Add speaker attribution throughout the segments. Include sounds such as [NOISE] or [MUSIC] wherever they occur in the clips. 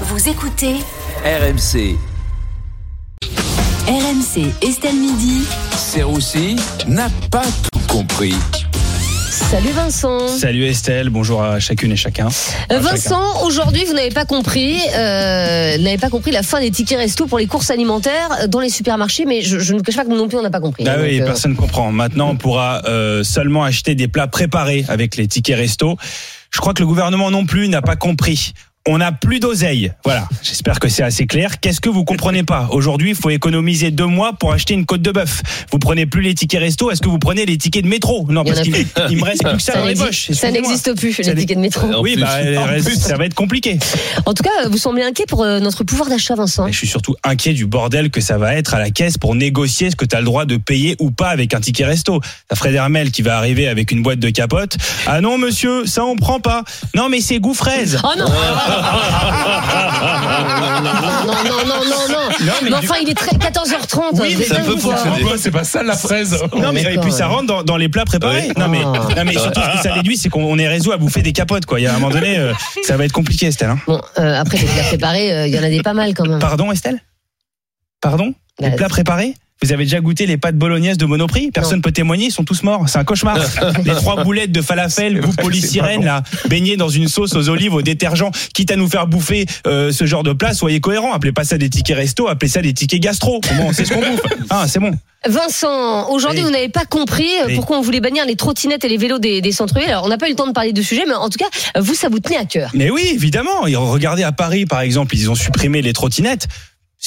Speaker 1: Vous écoutez
Speaker 2: RMC.
Speaker 1: RMC Estelle Midi.
Speaker 2: Serroussi n'a pas tout compris.
Speaker 3: Salut Vincent.
Speaker 4: Salut Estelle, bonjour à chacune et chacun.
Speaker 3: Euh,
Speaker 4: À
Speaker 3: Vincent, aujourd'hui, vous n'avez pas compris, euh, n'avez pas compris la fin des tickets resto pour les courses alimentaires dans les supermarchés, mais je, je ne cache pas que nous non plus on n'a pas compris.
Speaker 4: Ah oui,
Speaker 3: euh,
Speaker 4: personne ne comprend. Maintenant, on pourra euh, seulement acheter des plats préparés avec les tickets resto. Je crois que le gouvernement non plus n'a pas compris. On n'a plus d'oseille. Voilà. J'espère que c'est assez clair. Qu'est-ce que vous comprenez pas? Aujourd'hui, il faut économiser deux mois pour acheter une côte de bœuf. Vous prenez plus les tickets resto. Est-ce que vous prenez les tickets de métro? Non, parce qu'il il me reste plus que ça,
Speaker 3: ça
Speaker 4: dans les
Speaker 3: n'existe-
Speaker 4: poches.
Speaker 3: ça n'existe plus, les tickets de métro.
Speaker 4: Oui, bah, ça va être compliqué.
Speaker 3: En tout cas, vous semblez inquiet pour euh, notre pouvoir d'achat, Vincent.
Speaker 4: Mais je suis surtout inquiet du bordel que ça va être à la caisse pour négocier ce que tu as le droit de payer ou pas avec un ticket resto. T'as Fred Hermel qui va arriver avec une boîte de capote. Ah non, monsieur, ça on prend pas. Non, mais c'est goût fraise.
Speaker 3: Oh non Non, non, non, non, non, non.
Speaker 4: mais
Speaker 3: enfin, il est très 14h30.
Speaker 4: Oui, mais ça peut fonctionner.
Speaker 5: c'est pas ça la fraise.
Speaker 4: Non, mais et puis ça rentre dans, dans les plats préparés. Non, mais,
Speaker 3: Ah.
Speaker 4: non, mais surtout ce que ça déduit, c'est qu'on est réseau à bouffer des capotes, quoi. Il y a un moment donné, euh, ça va être compliqué, Estelle. hein.
Speaker 3: Bon, euh, après, les plats préparés, euh, il y en a des pas mal quand même.
Speaker 4: Pardon, Estelle? Pardon? Les
Speaker 3: Bah,
Speaker 4: plats préparés? Vous avez déjà goûté les pâtes bolognaises de Monoprix? Personne peut témoigner, ils sont tous morts. C'est un cauchemar. [LAUGHS] les trois boulettes de falafel, goût [LAUGHS] polystyrène, là, baignées dans une sauce aux olives, au détergent, quitte à nous faire bouffer euh, ce genre de plat, soyez cohérents. Appelez pas ça des tickets resto, appelez ça des tickets gastro. Bon, c'est ce qu'on bouffe. [LAUGHS] Ah, c'est bon.
Speaker 3: Vincent, aujourd'hui,
Speaker 4: Oui.
Speaker 3: vous n'avez pas compris euh,
Speaker 4: Oui.
Speaker 3: pourquoi on voulait bannir les trottinettes et les vélos des, des centres-villes. Alors, on n'a pas eu le temps de parler de sujet, mais en tout cas, vous, ça vous tenait à cœur.
Speaker 4: Mais oui, évidemment. Regardez à Paris, par exemple, ils ont supprimé les trottinettes.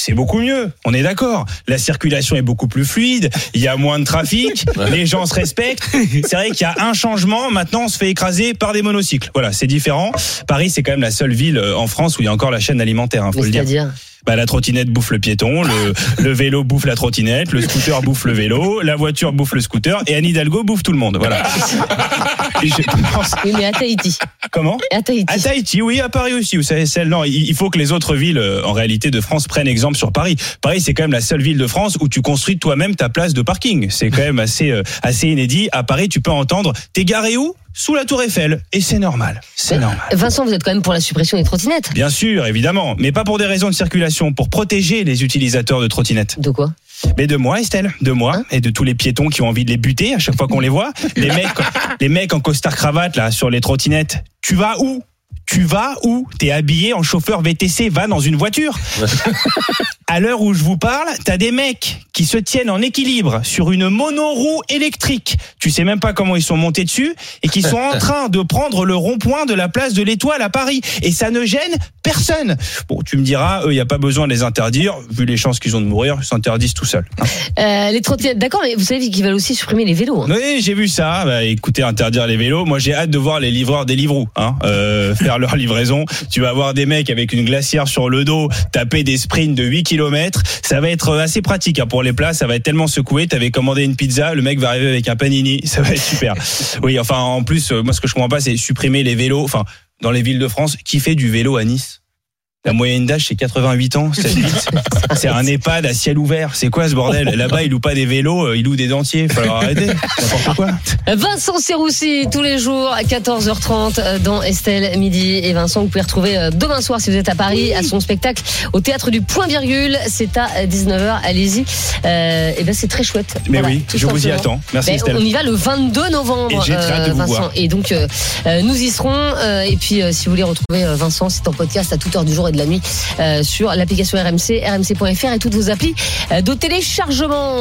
Speaker 4: C'est beaucoup mieux, on est d'accord. La circulation est beaucoup plus fluide, il y a moins de trafic, [LAUGHS] les gens se respectent. C'est vrai qu'il y a un changement, maintenant on se fait écraser par des monocycles. Voilà, c'est différent. Paris, c'est quand même la seule ville euh, en France où il y a encore la chaîne alimentaire, hein, faut
Speaker 3: Mais
Speaker 4: le dire. Bah, la trottinette bouffe le piéton, le, [LAUGHS] le vélo bouffe la trottinette, le scooter bouffe le vélo, la voiture bouffe le scooter et Anne Hidalgo bouffe tout le monde. Voilà. [LAUGHS] Et je pense-
Speaker 3: Oui, mais à Tahiti.
Speaker 4: Comment?
Speaker 3: À Tahiti.
Speaker 4: à Tahiti, oui, à Paris aussi. Vous savez, celle, non, il il faut que les autres villes, euh, en réalité, de France prennent exemple sur Paris. Paris, c'est quand même la seule ville de France où tu construis toi-même ta place de parking. C'est quand même assez, euh, assez inédit. À Paris, tu peux entendre, t'es garé où? Sous la Tour Eiffel. Et c'est normal. C'est normal.
Speaker 3: Vincent, vous êtes quand même pour la suppression des trottinettes.
Speaker 4: Bien sûr, évidemment. Mais pas pour des raisons de circulation, pour protéger les utilisateurs de trottinettes.
Speaker 3: De quoi?
Speaker 4: Mais de moi, Estelle, de moi, et de tous les piétons qui ont envie de les buter à chaque fois qu'on les voit. [LAUGHS] Les mecs, les mecs en costard cravate, là, sur les trottinettes. Tu vas où? Tu vas où T'es habillé en chauffeur VTC, va dans une voiture. [LAUGHS] À l'heure où je vous parle, t'as des mecs qui se tiennent en équilibre sur une monoroue électrique. Tu sais même pas comment ils sont montés dessus et qui sont en [LAUGHS] train de prendre le rond-point de la place de l'Étoile à Paris. Et ça ne gêne personne. Bon, tu me diras, il n'y a pas besoin de les interdire. Vu les chances qu'ils ont de mourir, ils s'interdisent tout seuls. hein.
Speaker 3: Euh, Les trottinettes, d'accord, mais vous savez qu'ils veulent aussi supprimer les vélos. hein.
Speaker 4: Oui, j'ai vu ça. Bah, écoutez, interdire les vélos. Moi, j'ai hâte de voir les livreurs des Livreaux hein, euh, faire leur livraison. Tu vas voir des mecs avec une glacière sur le dos taper des sprints de 8 km. Ça va être assez pratique hein, pour les plats. Ça va être tellement secoué. T'avais commandé une pizza, le mec va arriver avec un panini. [LAUGHS] Ça va être super. Oui, enfin, en plus, euh, moi, ce que je comprends pas, c'est supprimer les vélos. Enfin, dans les villes de France, qui fait du vélo à Nice? La moyenne d'âge, c'est 88 ans. C'est [LAUGHS] c'est un EHPAD à ciel ouvert. C'est quoi ce bordel? Là-bas, ils louent pas des vélos, euh, ils louent des dentiers. Faut leur arrêter. N'importe quoi.
Speaker 3: Vincent Serroussi, tous les jours à 14h30 euh, dans Estelle Midi. Et Vincent, vous pouvez retrouver euh, demain soir, si vous êtes à Paris, à son spectacle au théâtre du Point Virgule. C'est à 19h. Allez-y. Euh, et ben, c'est très chouette.
Speaker 4: Mais
Speaker 3: Voilà,
Speaker 4: oui, je vous y attends. Merci
Speaker 3: Ben,
Speaker 4: Estelle.
Speaker 3: on y va le 22 novembre,
Speaker 4: Et
Speaker 3: Vincent.
Speaker 4: voir.
Speaker 3: Et donc, euh, nous y serons. Et puis, euh, si vous voulez retrouver Vincent, c'est en podcast à toute heure du jour de la nuit euh, sur l'application RMC, rmc.fr et toutes vos applis euh, de téléchargement.